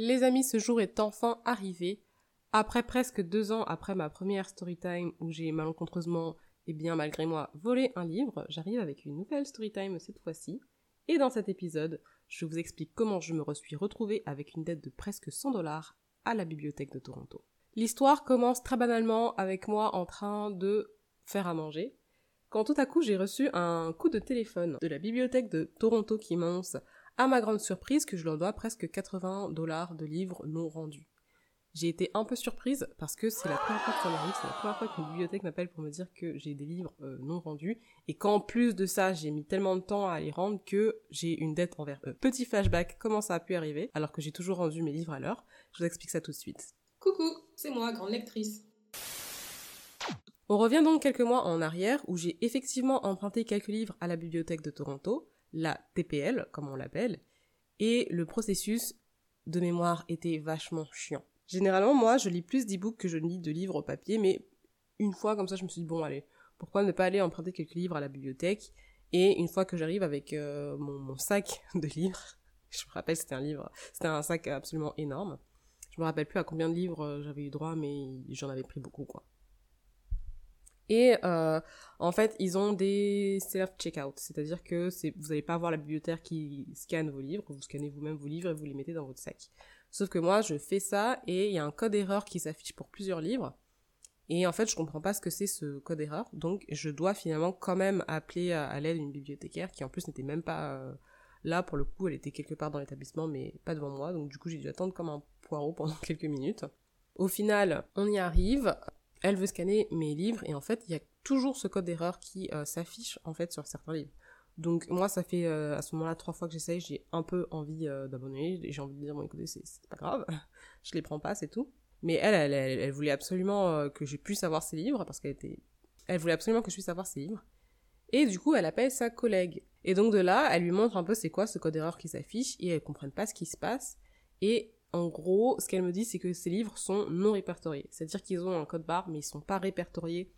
Les amis, ce jour est enfin arrivé. Après presque deux ans après ma première storytime où j'ai malencontreusement et bien malgré moi volé un livre, j'arrive avec une nouvelle storytime cette fois-ci. Et dans cet épisode, je vous explique comment je me suis retrouvée avec une dette de presque 100 dollars à la bibliothèque de Toronto. L'histoire commence très banalement avec moi en train de faire à manger, quand tout à coup j'ai reçu un coup de téléphone de la bibliothèque de Toronto qui m'annonce à ma grande surprise que je leur dois presque 80 dollars de livres non rendus. J'ai été un peu surprise parce que c'est la première fois que ça m'arrive, c'est la première fois qu'une bibliothèque m'appelle pour me dire que j'ai des livres euh, non rendus et qu'en plus de ça j'ai mis tellement de temps à les rendre que j'ai une dette envers eux. Petit flashback, comment ça a pu arriver alors que j'ai toujours rendu mes livres à l'heure? Je vous explique ça tout de suite. Coucou, c'est moi, grande lectrice. On revient donc quelques mois en arrière où j'ai effectivement emprunté quelques livres à la bibliothèque de Toronto la TPL, comme on l'appelle, et le processus de mémoire était vachement chiant. Généralement, moi, je lis plus d'e-books que je lis de livres papier, mais une fois comme ça, je me suis dit, bon, allez, pourquoi ne pas aller emprunter quelques livres à la bibliothèque? Et une fois que j'arrive avec euh, mon, sac de livres, je me rappelle, c'était un livre, c'était un sac absolument énorme. Je me rappelle plus à combien de livres euh, j'avais eu droit, mais j'en avais pris beaucoup, quoi. Et euh, en fait, ils ont des self-checkout, c'est-à-dire que vous n'allez pas avoir la bibliothèque qui scanne vos livres, vous scannez vous-même vos livres et vous les mettez dans votre sac. Sauf que moi, je fais ça et il y a un code erreur qui s'affiche pour plusieurs livres. Et en fait, je comprends pas ce que c'est ce code erreur, donc je dois finalement quand même appeler à, l'aide une bibliothécaire qui en plus n'était même pas euh, là pour le coup, elle était quelque part dans l'établissement mais pas devant moi, donc du coup j'ai dû attendre comme un poireau pendant quelques minutes. Au final, on y arrive elle veut scanner mes livres et en fait il y a toujours ce code d'erreur qui euh, s'affiche en fait sur certains livres. Donc moi ça fait euh, à ce moment-là trois fois que j'essaye, j'ai un peu envie euh, d'abonner, j'ai envie de dire bon écoutez c'est pas grave, je les prends pas c'est tout. Mais elle, elle, elle, voulait absolument que je puisse avoir ses livres parce qu'elle était, elle voulait absolument que je puisse avoir ses livres. Et du coup elle appelle sa collègue. Et donc de là elle lui montre un peu c'est quoi ce code d'erreur qui s'affiche et elle comprennent pas ce qui se passe. Et en gros, ce qu'elle me dit, c'est que ces livres sont non répertoriés. C'est-à-dire qu'ils ont un code barre, mais ils sont pas répertoriés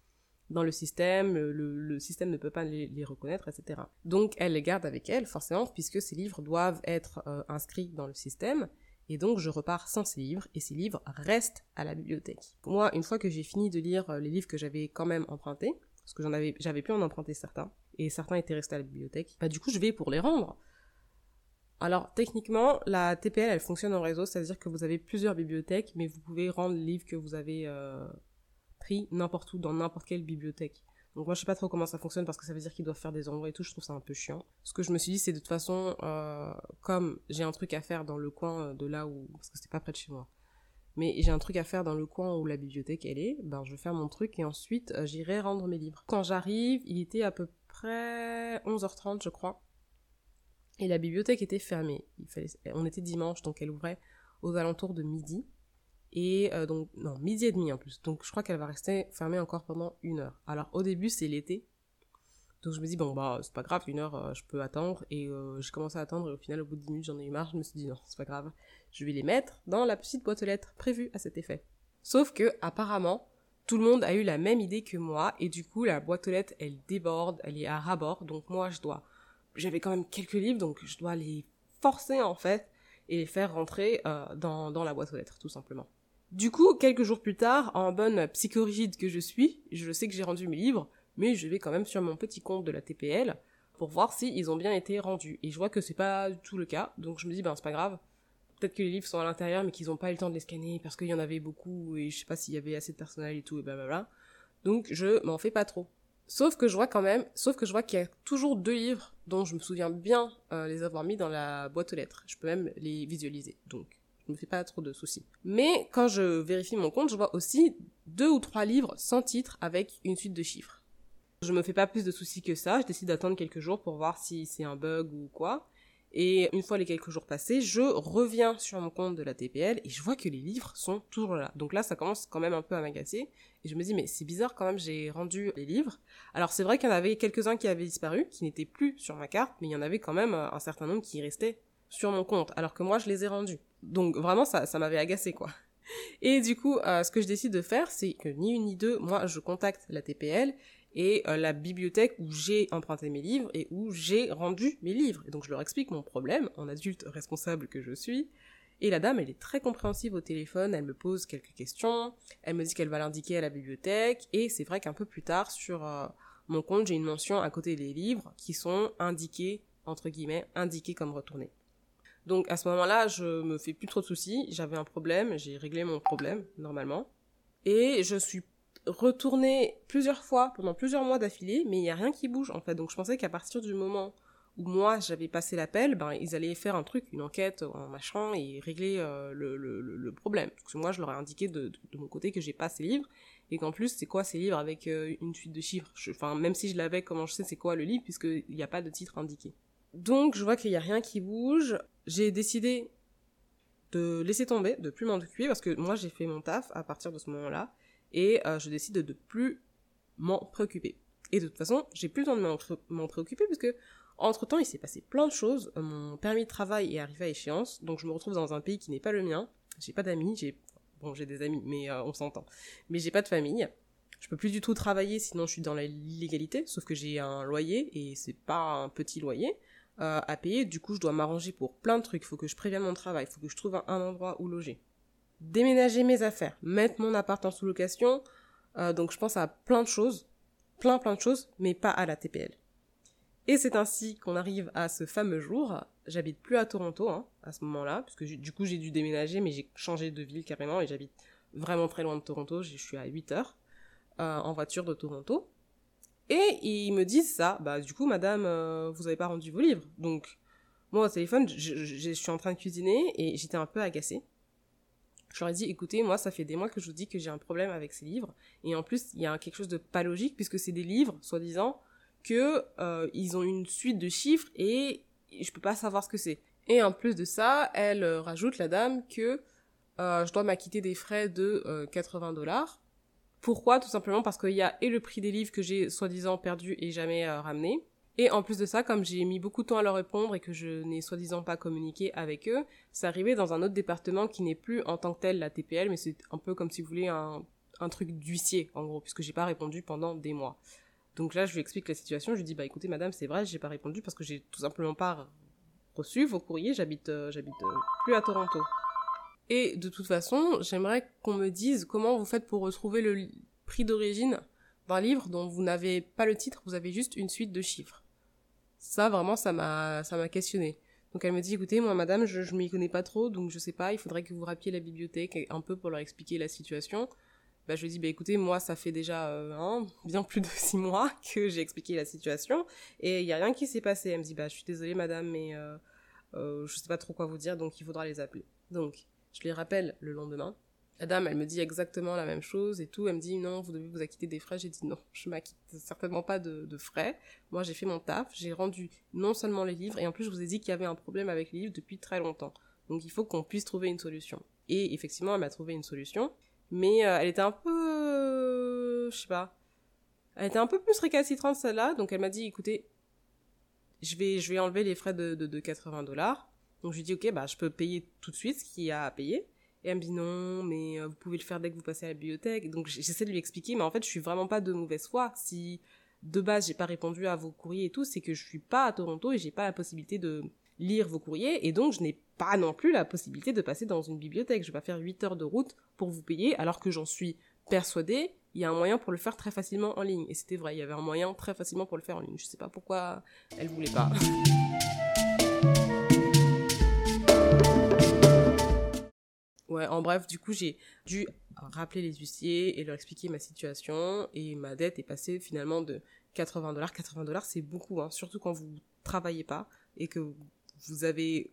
dans le système, le, système ne peut pas les, reconnaître, etc. Donc elle les garde avec elle, forcément, puisque ces livres doivent être euh, inscrits dans le système, et donc je repars sans ces livres, et ces livres restent à la bibliothèque. Moi, une fois que j'ai fini de lire euh, les livres que j'avais quand même empruntés, parce que avais, j'avais pu en emprunter certains, et certains étaient restés à la bibliothèque, bah du coup je vais pour les rendre. Alors techniquement, la TPL, elle fonctionne en réseau, c'est-à-dire que vous avez plusieurs bibliothèques, mais vous pouvez rendre les livres que vous avez euh, pris n'importe où, dans n'importe quelle bibliothèque. Donc moi je sais pas trop comment ça fonctionne parce que ça veut dire qu'ils doivent faire des envois et tout, je trouve ça un peu chiant. Ce que je me suis dit c'est de toute façon, euh, comme j'ai un truc à faire dans le coin de là où, parce que c'était pas près de chez moi, mais j'ai un truc à faire dans le coin où la bibliothèque elle est, ben je vais faire mon truc et ensuite euh, j'irai rendre mes livres. Quand j'arrive, il était à peu près 11h30 je crois. Et la bibliothèque était fermée. On était dimanche, donc elle ouvrait aux alentours de midi. Et euh, donc, non, midi et demi en plus. Donc je crois qu'elle va rester fermée encore pendant une heure. Alors au début, c'est l'été. Donc je me dis, bon, bah, c'est pas grave, une heure, euh, je peux attendre. Et euh, j'ai commencé à attendre, et au final, au bout de 10 minutes, j'en ai eu marre. Je me suis dit, non, c'est pas grave. Je vais les mettre dans la petite boîte aux lettres prévue à cet effet. Sauf que, apparemment, tout le monde a eu la même idée que moi. Et du coup, la boîte aux lettres, elle déborde, elle est à ras-bord. Donc moi, je dois j'avais quand même quelques livres, donc je dois les forcer en fait et les faire rentrer euh, dans, dans la boîte aux lettres, tout simplement. Du coup, quelques jours plus tard, en bonne psychorigide que je suis, je sais que j'ai rendu mes livres, mais je vais quand même sur mon petit compte de la TPL pour voir si ils ont bien été rendus. Et je vois que c'est pas du tout le cas, donc je me dis ben c'est pas grave. Peut-être que les livres sont à l'intérieur, mais qu'ils n'ont pas eu le temps de les scanner parce qu'il y en avait beaucoup et je sais pas s'il y avait assez de personnel et tout et blablabla. Donc je m'en fais pas trop. Sauf que je vois quand même, sauf que je vois qu'il y a toujours deux livres dont je me souviens bien euh, les avoir mis dans la boîte aux lettres. Je peux même les visualiser, donc je me fais pas trop de soucis. Mais quand je vérifie mon compte, je vois aussi deux ou trois livres sans titre avec une suite de chiffres. Je me fais pas plus de soucis que ça, je décide d'attendre quelques jours pour voir si c'est un bug ou quoi. Et une fois les quelques jours passés, je reviens sur mon compte de la TPL et je vois que les livres sont toujours là. Donc là, ça commence quand même un peu à m'agacer. Et je me dis, mais c'est bizarre quand même, j'ai rendu les livres. Alors c'est vrai qu'il y en avait quelques-uns qui avaient disparu, qui n'étaient plus sur ma carte, mais il y en avait quand même euh, un certain nombre qui restaient sur mon compte, alors que moi, je les ai rendus. Donc vraiment, ça, m'avait agacé, quoi. Et du coup, euh, ce que je décide de faire, c'est que ni une ni deux, moi, je contacte la TPL et euh, la bibliothèque où j'ai emprunté mes livres et où j'ai rendu mes livres. Et donc je leur explique mon problème en adulte responsable que je suis. Et la dame, elle est très compréhensive au téléphone, elle me pose quelques questions, elle me dit qu'elle va l'indiquer à la bibliothèque, et c'est vrai qu'un peu plus tard, sur euh, mon compte, j'ai une mention à côté des livres qui sont indiqués, entre guillemets, indiqués comme retournés. Donc à ce moment-là, je me fais plus trop de soucis, j'avais un problème, j'ai réglé mon problème, normalement. Et je suis retournée plusieurs fois, pendant plusieurs mois d'affilée, mais il n'y a rien qui bouge, en fait. Donc je pensais qu'à partir du moment où moi j'avais passé l'appel, ben ils allaient faire un truc, une enquête, un machin, et régler euh, le, le, problème. Parce que moi je leur ai indiqué de, de, mon côté que j'ai pas ces livres, et qu'en plus c'est quoi ces livres avec euh, une suite de chiffres? Enfin même si je l'avais, comment je sais c'est quoi le livre, puisqu'il n'y a pas de titre indiqué. Donc je vois qu'il n'y a rien qui bouge. J'ai décidé de laisser tomber, de plus m'en occuper, parce que moi j'ai fait mon taf à partir de ce moment-là, et euh, je décide de, de plus m'en préoccuper. Et de toute façon, j'ai plus besoin de m'en préoccuper, puisque entre temps, il s'est passé plein de choses. Mon permis de travail est arrivé à échéance, donc je me retrouve dans un pays qui n'est pas le mien. J'ai pas d'amis, j'ai bon, j'ai des amis, mais euh, on s'entend. Mais j'ai pas de famille. Je peux plus du tout travailler, sinon je suis dans l'illégalité. Sauf que j'ai un loyer et c'est pas un petit loyer euh, à payer. Du coup, je dois m'arranger pour plein de trucs. Il faut que je prévienne mon travail, il faut que je trouve un, endroit où loger. Déménager mes affaires, mettre mon appart en sous-location. Euh, donc je pense à plein de choses, plein plein de choses, mais pas à la TPL. Et c'est ainsi qu'on arrive à ce fameux jour. J'habite plus à Toronto hein, à ce moment-là, puisque du coup j'ai dû déménager, mais j'ai changé de ville carrément et j'habite vraiment très loin de Toronto. Je suis à 8 heures euh, en voiture de Toronto. Et ils me disent ça, bah du coup madame, euh, vous avez pas rendu vos livres. Donc moi au téléphone, je suis en train de cuisiner et j'étais un peu agacée. Je leur ai dit, écoutez, moi, ça fait des mois que je vous dis que j'ai un problème avec ces livres. Et en plus, il y a quelque chose de pas logique, puisque c'est des livres, soi-disant, que euh, ils ont une suite de chiffres et je peux pas savoir ce que c'est. Et en plus de ça, elle euh, rajoute la dame que euh, je dois m'acquitter des frais de 80 dollars. Pourquoi? Tout simplement parce qu'il y a et le prix des livres que j'ai soi-disant perdu et jamais ramené. Et en plus de ça, comme j'ai mis beaucoup de temps à leur répondre et que je n'ai soi-disant pas communiqué avec eux, c'est arrivé dans un autre département qui n'est plus en tant que tel la TPL, mais c'est un peu comme si vous voulez un, un truc d'huissier, en gros, puisque j'ai pas répondu pendant des mois. Donc là, je lui explique la situation. Je lui dis, bah écoutez, madame, c'est vrai, j'ai pas répondu parce que j'ai tout simplement pas reçu vos courriers. J'habite, euh, j'habite euh, plus à Toronto. Et de toute façon, j'aimerais qu'on me dise comment vous faites pour retrouver le prix d'origine d'un livre dont vous n'avez pas le titre, vous avez juste une suite de chiffres. Ça, vraiment, ça m'a, ça m'a questionné. Donc elle me dit, écoutez, moi, madame, je, je m'y connais pas trop, donc je sais pas, il faudrait que vous rappeliez la bibliothèque un peu pour leur expliquer la situation. Bah, je lui dis, bah, écoutez, moi, ça fait déjà euh, bien plus de six mois que j'ai expliqué la situation et il n'y a rien qui s'est passé. Elle me dit, bah, je suis désolée, madame, mais euh, euh, je sais pas trop quoi vous dire, donc il faudra les appeler. Donc, je les rappelle le lendemain. La dame, elle me dit exactement la même chose et tout. Elle me dit, non, vous devez vous acquitter des frais. J'ai dit, non, je m'acquitte certainement pas de, frais. Moi, j'ai fait mon taf. J'ai rendu non seulement les livres, et en plus, je vous ai dit qu'il y avait un problème avec les livres depuis très longtemps. Donc, il faut qu'on puisse trouver une solution. Et effectivement, elle m'a trouvé une solution mais euh, elle était un peu je sais pas elle était un peu plus récalcitrante celle-là donc elle m'a dit écoutez je vais je vais enlever les frais de, de, 80 dollars donc je lui dis ok bah je peux payer tout de suite ce qu'il y a à payer et elle me dit non mais euh, vous pouvez le faire dès que vous passez à la bibliothèque donc j'essaie de lui expliquer mais en fait je suis vraiment pas de mauvaise foi si de base j'ai pas répondu à vos courriers et tout c'est que je suis pas à Toronto et j'ai pas la possibilité de lire vos courriers et donc je n'ai pas non plus la possibilité de passer dans une bibliothèque. Je vais pas faire 8 heures de route pour vous payer alors que j'en suis persuadée, il y a un moyen pour le faire très facilement en ligne. Et c'était vrai, il y avait un moyen très facilement pour le faire en ligne. Je sais pas pourquoi elle voulait pas. Ouais, en bref, du coup, j'ai dû rappeler les huissiers et leur expliquer ma situation et ma dette est passée finalement de 80 dollars. 80 dollars, c'est beaucoup, hein, surtout quand vous travaillez pas et que vous avez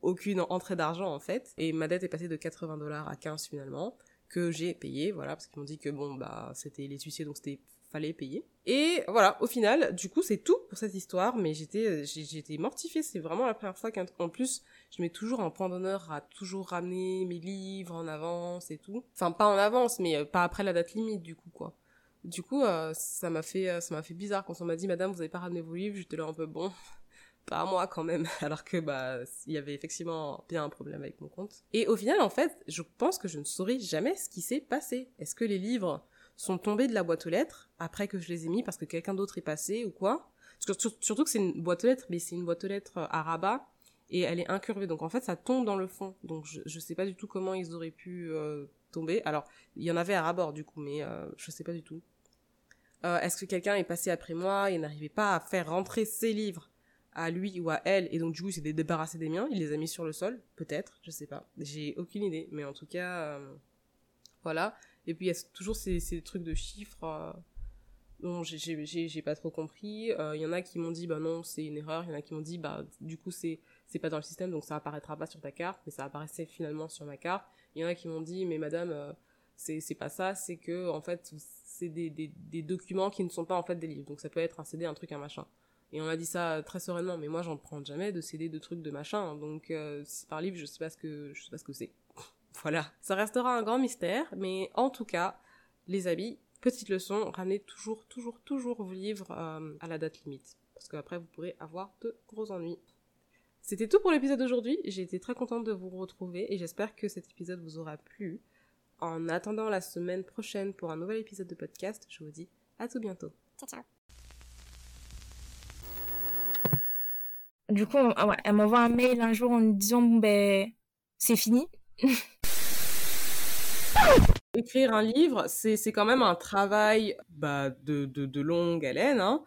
aucune entrée d'argent en fait. Et ma dette est passée de 80 dollars à 15 finalement, que j'ai payé, voilà, parce qu'ils m'ont dit que bon, bah, c'était les huissiers, donc c'était fallait payer. Et voilà, au final, du coup, c'est tout pour cette histoire, mais j'étais, j'étais mortifiée. C'est vraiment la première fois qu'en plus, je mets toujours un point d'honneur à toujours ramener mes livres en avance et tout. Enfin, pas en avance, mais euh, pas après la date limite, du coup, quoi. Du coup, euh, ça m'a fait, euh, ça m'a fait bizarre quand on m'a dit, madame, vous avez pas ramené vos livres. J'étais là un peu bon pas moi quand même, alors que bah il y avait effectivement bien un problème avec mon compte. Et au final, en fait, je pense que je ne saurais jamais ce qui s'est passé. Est-ce que les livres sont tombés de la boîte aux lettres après que je les ai mis parce que quelqu'un d'autre est passé ou quoi Surtout que c'est une boîte aux lettres, mais c'est une boîte aux lettres à rabat et elle est incurvée. Donc en fait, ça tombe dans le fond. Donc je, je sais pas du tout comment ils auraient pu euh, tomber. Alors, il y en avait à rabord du coup, mais euh, je sais pas du tout. Euh, Est-ce que quelqu'un est passé après moi et n'arrivait pas à faire rentrer ses livres à lui ou à elle et donc du coup il s'est débarrassé des miens, il les a mis sur le sol, peut-être, je sais pas. J'ai aucune idée, mais en tout cas, euh, voilà. Et puis il y a toujours ces, trucs de chiffres. Euh, dont j'ai pas trop compris. Euh, Il y en a qui m'ont dit bah non c'est une erreur. Il y en a qui m'ont dit bah du coup c'est pas dans le système donc ça apparaîtra pas sur ta carte mais ça apparaissait finalement sur ma carte. Il y en a qui m'ont dit mais madame euh, c'est pas ça c'est que en fait c'est des, documents qui ne sont pas en fait des livres donc ça peut être un CD un truc un machin. Et on m'a dit ça très sereinement mais moi j'en prends jamais de CD de trucs de machin donc par livre je sais pas ce que je sais pas ce que c'est. Voilà ça restera un grand mystère mais en tout cas les habits Petite leçon, ramenez toujours, toujours, toujours vos livres euh, à la date limite. Parce qu'après, vous pourrez avoir de gros ennuis. C'était tout pour l'épisode d'aujourd'hui. J'ai été très contente de vous retrouver et j'espère que cet épisode vous aura plu. En attendant la semaine prochaine pour un nouvel épisode de podcast, je vous dis à tout bientôt. Ciao, ciao. Du coup, ouais, elle m'envoie un mail un jour en me disant, bon, ben, c'est fini. écrire un livre, c'est quand même un travail bah, de, de, longue haleine. Hein.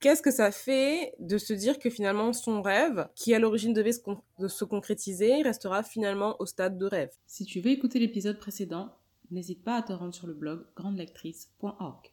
Qu'est-ce que ça fait de se dire que finalement son rêve, qui à l'origine devait se, se concrétiser, restera finalement au stade de rêve? Si tu veux écouter l'épisode précédent, n'hésite pas à te rendre sur le blog grandelectrice.org.